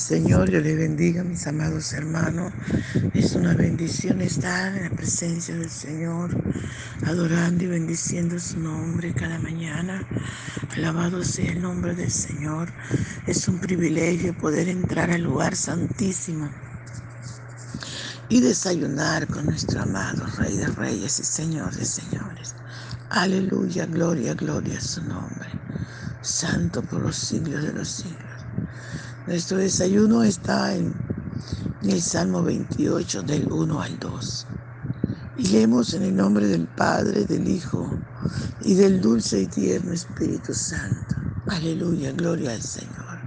Señor, yo le bendiga, mis amados hermanos. Es una bendición estar en la presencia del Señor, adorando y bendiciendo su nombre cada mañana. Alabado sea el nombre del Señor. Es un privilegio poder entrar al lugar santísimo y desayunar con nuestro amado Rey de Reyes y Señor de Señores. Aleluya, gloria, gloria a su nombre. Santo por los siglos de los siglos. Nuestro desayuno está en, el Salmo 28 del 1 al 2. Y leemos en el nombre del Padre, del Hijo y del dulce y tierno Espíritu Santo. Aleluya, gloria al Señor.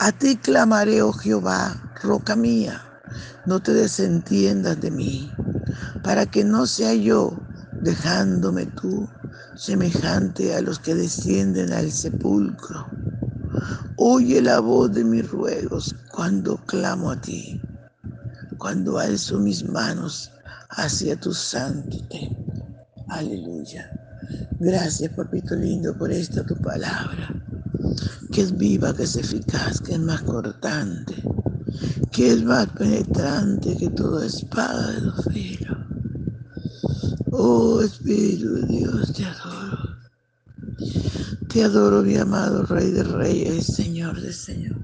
A ti clamaré, oh Jehová, roca mía, no te desentiendas de mí, para que no sea yo, dejándome tú, semejante a los que descienden al sepulcro. Oye la voz de mis ruegos cuando clamo a ti, cuando alzo mis manos hacia tu santo templo. Aleluya. Gracias, papito lindo, por esta tu palabra, que es viva, que es eficaz, que es más cortante, que es más penetrante que toda espada de los filos. Oh Espíritu de Dios, te adoro. Te adoro, mi amado Rey de Reyes, Señor de Señor.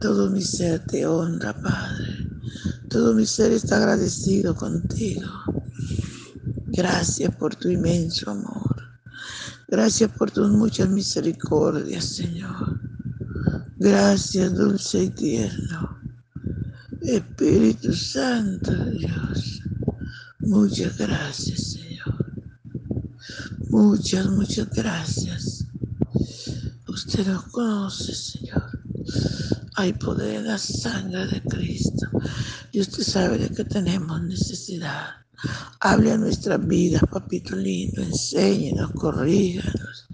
Todo mi ser te honra, Padre. Todo mi ser está agradecido contigo. Gracias por tu inmenso amor. Gracias por tus muchas misericordias, Señor. Gracias, dulce y tierno. Espíritu Santo Dios. Muchas gracias, Señor. Muchas, muchas gracias. Usted nos conoce, Señor. Hay poder en la sangre de Cristo. Y usted sabe de que tenemos necesidad. Hable a nuestra vida, papito lindo. Enséñenos, corríganos.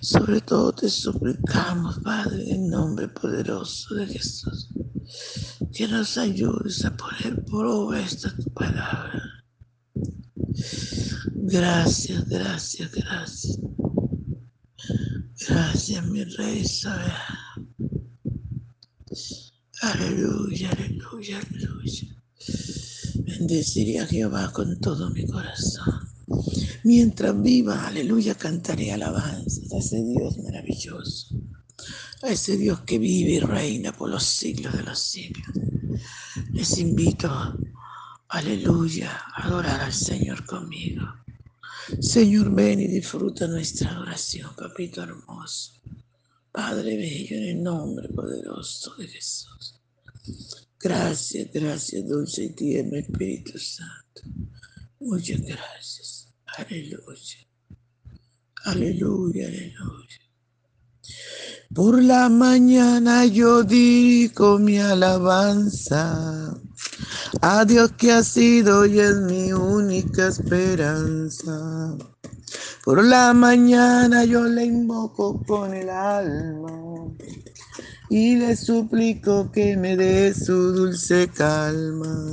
Sobre todo te suplicamos, Padre, en nombre poderoso de Jesús, que nos ayudes a poner por obra esta tu palabra Gracias, gracias, gracias. Gracias, mi rey Isabel. Aleluya, aleluya, aleluya. Bendeciré a Jehová con todo mi corazón. Mientras viva, aleluya, cantaré alabanzas a ese Dios maravilloso, a ese Dios que vive y reina por los siglos de los siglos. Les invito, aleluya, a adorar al Señor conmigo. Señor, ven y disfruta nuestra adoración, papito hermoso. Padre bello, en el nombre poderoso de Jesús. Gracias, gracias, dulce y tierno Espíritu Santo. Muchas gracias. Aleluya. Aleluya, aleluya. Por la mañana yo digo mi alabanza a Dios que ha sido y es mi única esperanza. Por la mañana yo le invoco con el alma y le suplico que me dé su dulce calma.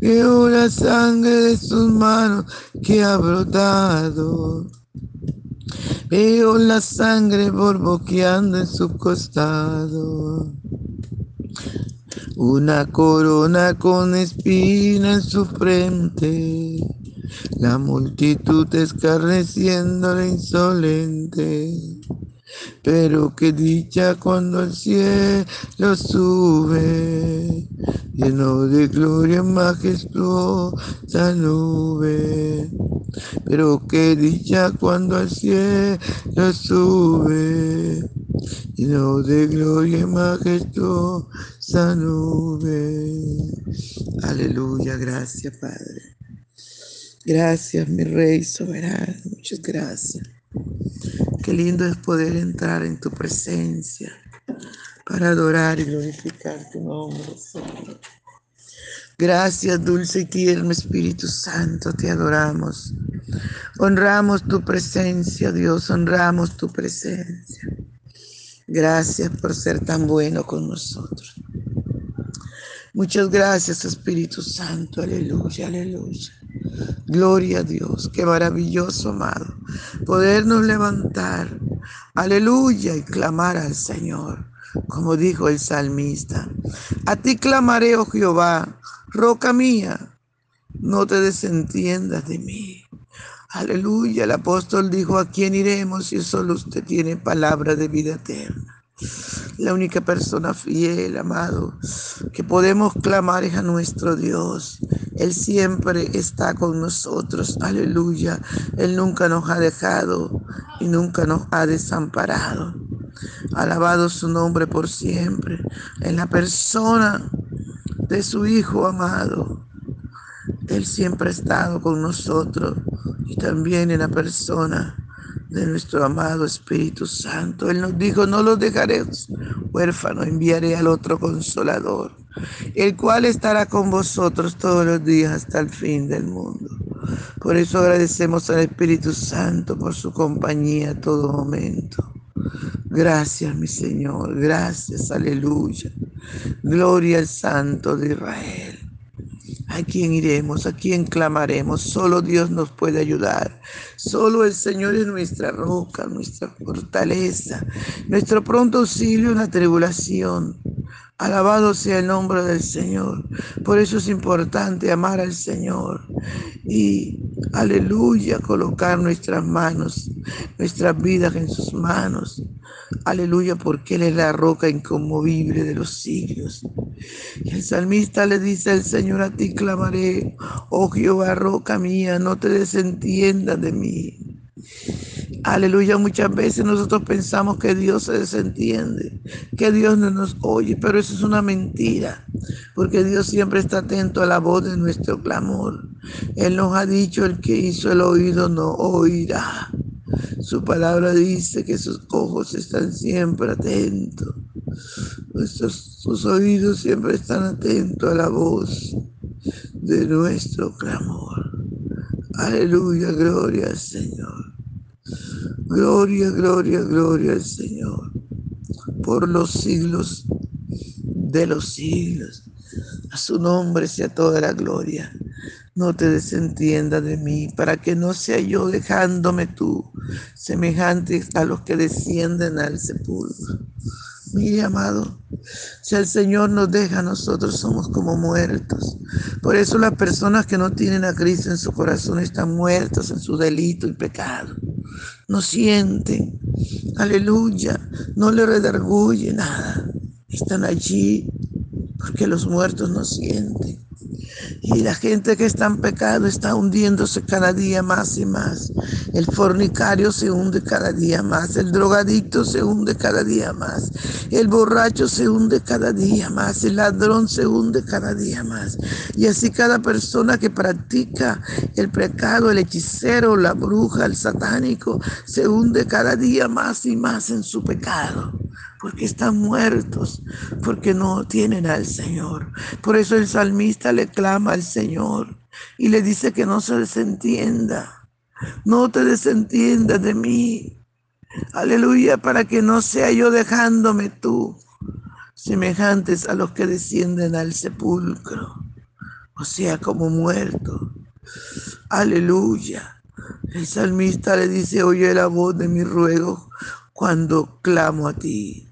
Veo la sangre de sus manos que ha brotado. Veo la sangre borboqueando en su costado. Una corona con espina en su frente la multitud escarneciéndole insolente. Pero qué dicha cuando el cielo sube, lleno de gloria majestuosa nube. Pero qué dicha cuando el cielo sube, lleno de gloria majestuosa nube. Aleluya, gracias Padre. Gracias, mi Rey soberano, muchas gracias. Qué lindo es poder entrar en tu presencia para adorar y glorificar tu nombre, Señor. Gracias, dulce y tierno Espíritu Santo, te adoramos. Honramos tu presencia, Dios, honramos tu presencia. Gracias por ser tan bueno con nosotros. Muchas gracias, Espíritu Santo, aleluya, aleluya. Gloria a Dios, qué maravilloso, amado, podernos levantar, aleluya, y clamar al Señor, como dijo el salmista. A ti clamaré, oh Jehová, roca mía, no te desentiendas de mí. Aleluya, el apóstol dijo, ¿a quién iremos si solo usted tiene palabra de vida eterna? La única persona fiel, amado, que podemos clamar es a nuestro Dios. Él siempre está con nosotros. Aleluya. Él nunca nos ha dejado y nunca nos ha desamparado. Alabado su nombre por siempre. En la persona de su Hijo amado. Él siempre ha estado con nosotros y también en la persona de nuestro amado Espíritu Santo. Él nos dijo, no los dejaré huérfanos, enviaré al otro consolador, el cual estará con vosotros todos los días hasta el fin del mundo. Por eso agradecemos al Espíritu Santo por su compañía a todo momento. Gracias, mi Señor, gracias, aleluya. Gloria al Santo de Israel. ¿A quién iremos? ¿A quién clamaremos? Solo Dios nos puede ayudar. Solo el Señor es nuestra roca, nuestra fortaleza, nuestro pronto auxilio en la tribulación. Alabado sea el nombre del Señor. Por eso es importante amar al Señor y, aleluya, colocar nuestras manos, nuestras vidas en sus manos. Aleluya, porque Él es la roca inconmovible de los siglos. Y el salmista le dice al Señor, a ti clamaré, oh Jehová, roca mía, no te desentiendas de mí. Aleluya, muchas veces nosotros pensamos que Dios se desentiende, que Dios no nos oye, pero eso es una mentira, porque Dios siempre está atento a la voz de nuestro clamor. Él nos ha dicho, el que hizo el oído no oirá. Su palabra dice que sus ojos están siempre atentos, Nuestros, sus oídos siempre están atentos a la voz de nuestro clamor. Aleluya, gloria al Señor. Gloria, gloria, gloria al Señor. Por los siglos de los siglos. A su nombre sea toda la gloria. No te desentienda de mí, para que no sea yo dejándome tú, semejante a los que descienden al sepulcro. Mire, amado, si el Señor nos deja, nosotros somos como muertos. Por eso las personas que no tienen a Cristo en su corazón están muertas en su delito y pecado. No sienten, aleluya, no le redarguye nada. Están allí porque los muertos no sienten. Y la gente que está en pecado está hundiéndose cada día más y más. El fornicario se hunde cada día más. El drogadicto se hunde cada día más. El borracho se hunde cada día más. El ladrón se hunde cada día más. Y así cada persona que practica el pecado, el hechicero, la bruja, el satánico, se hunde cada día más y más en su pecado porque están muertos, porque no tienen al Señor. Por eso el salmista le clama al Señor y le dice que no se desentienda, no te desentiendas de mí. Aleluya, para que no sea yo dejándome tú, semejantes a los que descienden al sepulcro, o sea, como muerto. Aleluya. El salmista le dice, oye la voz de mi ruego cuando clamo a ti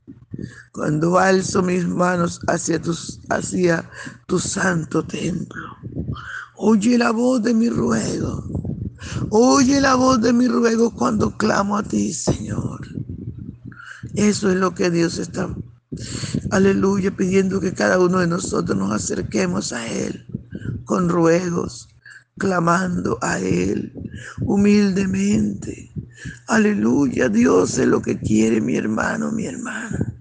cuando alzo mis manos hacia, tus, hacia tu santo templo. Oye la voz de mi ruego. Oye la voz de mi ruego cuando clamo a ti, Señor. Eso es lo que Dios está, aleluya, pidiendo que cada uno de nosotros nos acerquemos a Él con ruegos, clamando a Él humildemente. Aleluya, Dios es lo que quiere mi hermano, mi hermana.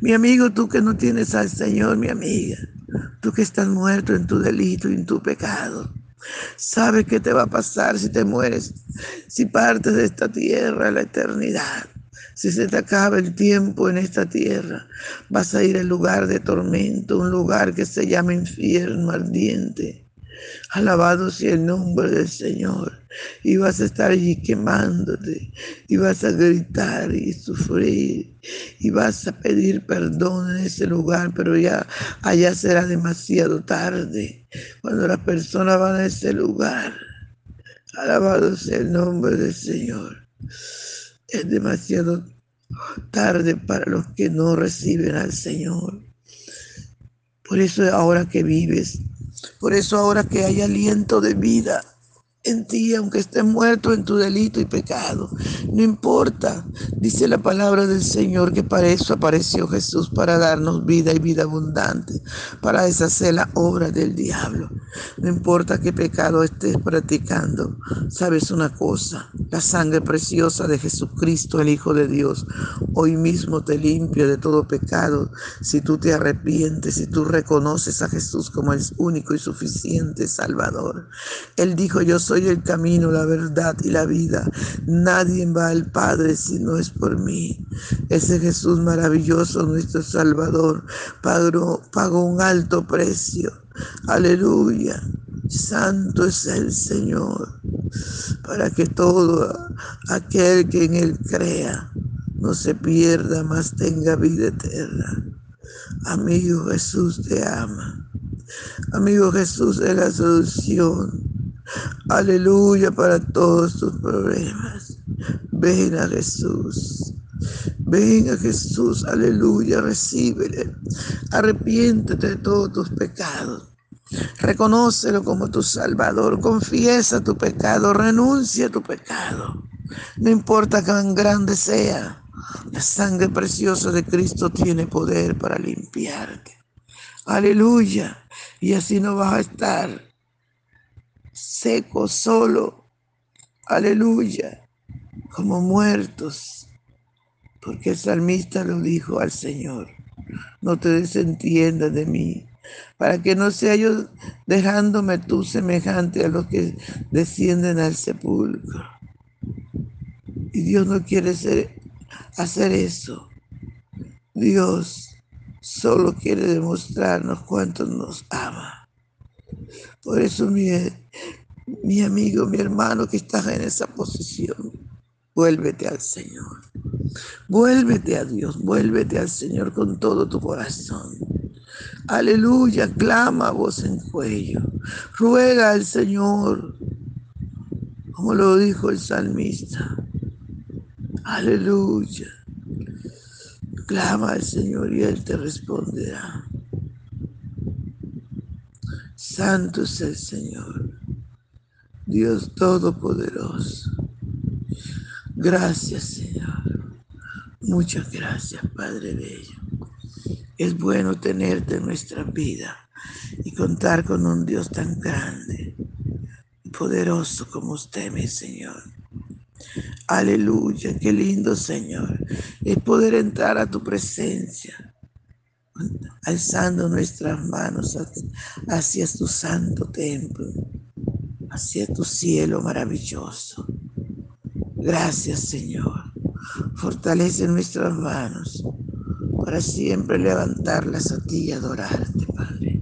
Mi amigo, tú que no tienes al Señor, mi amiga, tú que estás muerto en tu delito y en tu pecado, sabes qué te va a pasar si te mueres, si partes de esta tierra a la eternidad. Si se te acaba el tiempo en esta tierra, vas a ir al lugar de tormento, un lugar que se llama infierno ardiente. Alabado sea el nombre del Señor. Y vas a estar allí quemándote. Y vas a gritar y sufrir. Y vas a pedir perdón en ese lugar. Pero ya allá será demasiado tarde. Cuando las personas van a ese lugar. Alabado sea el nombre del Señor. Es demasiado tarde para los que no reciben al Señor. Por eso ahora que vives por eso ahora que hay aliento de vida, en ti, aunque estés muerto en tu delito y pecado. No importa, dice la palabra del Señor, que para eso apareció Jesús, para darnos vida y vida abundante, para deshacer la obra del diablo. No importa qué pecado estés practicando, sabes una cosa, la sangre preciosa de Jesucristo, el Hijo de Dios, hoy mismo te limpia de todo pecado si tú te arrepientes, si tú reconoces a Jesús como el único y suficiente Salvador. Él dijo, yo el camino, la verdad y la vida. Nadie va al Padre si no es por mí. Ese Jesús maravilloso, nuestro Salvador, pagó, un alto precio. Aleluya. Santo es el Señor, para que todo aquel que en Él crea no se pierda, más tenga vida eterna. Amigo Jesús te ama. Amigo Jesús es la solución. Aleluya para todos tus problemas. Ven a Jesús. Ven a Jesús, aleluya, recíbele. Arrepiéntete de todos tus pecados. Reconócelo como tu Salvador. Confiesa tu pecado. Renuncia a tu pecado. No importa cuán grande sea. La sangre preciosa de Cristo tiene poder para limpiarte. Aleluya. Y así no vas a estar seco, solo, aleluya, como muertos, porque el salmista lo dijo al Señor, no te desentiendas de mí, para que no sea yo dejándome tú semejante a los que descienden al sepulcro. Y Dios no quiere hacer eso. Dios solo quiere demostrarnos cuánto nos ama. Por eso, mi, mi amigo, mi hermano que estás en esa posición, vuélvete al Señor. Vuélvete a Dios, vuélvete al Señor con todo tu corazón. Aleluya, clama voz en cuello. Ruega al Señor, como lo dijo el salmista. Aleluya. Clama al Señor y Él te responderá. Santo es el Señor, Dios Todopoderoso. Gracias, Señor. Muchas gracias, Padre Bello. Es bueno tenerte en nuestra vida. y contar con un Dios tan grande y poderoso como usted, mi Señor. Aleluya, qué lindo Señor. Es poder entrar a tu presencia, alzando nuestras manos hacia tu santo templo, hacia tu cielo maravilloso. Gracias Señor. Fortalece nuestras manos para siempre levantarlas a ti y adorarte, Padre.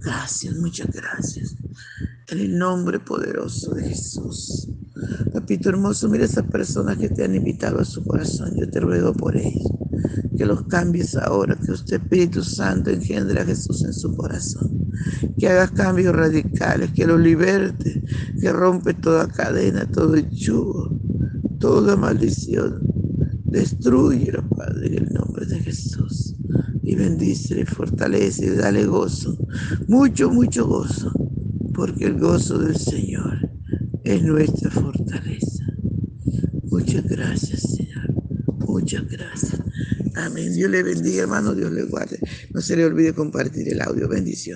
Gracias, muchas gracias. En el nombre poderoso de Jesús. Papito hermoso, mira esas personas que te han invitado a su corazón. Yo te ruego por ellos. Que los cambies ahora, que usted, Espíritu Santo, engendre a Jesús en su corazón. Que haga cambios radicales, que lo liberte, que rompe toda cadena, todo yugo, toda maldición. Destruyelo, Padre, en el nombre de Jesús. Y bendícele, fortalece, y dale gozo. Mucho, mucho gozo. Porque el gozo del Señor es nuestra fortaleza. Muchas gracias, Señor. Muchas gracias. Amén. Dios le bendiga, hermano. Dios le guarde. No se le olvide compartir el audio. Bendición.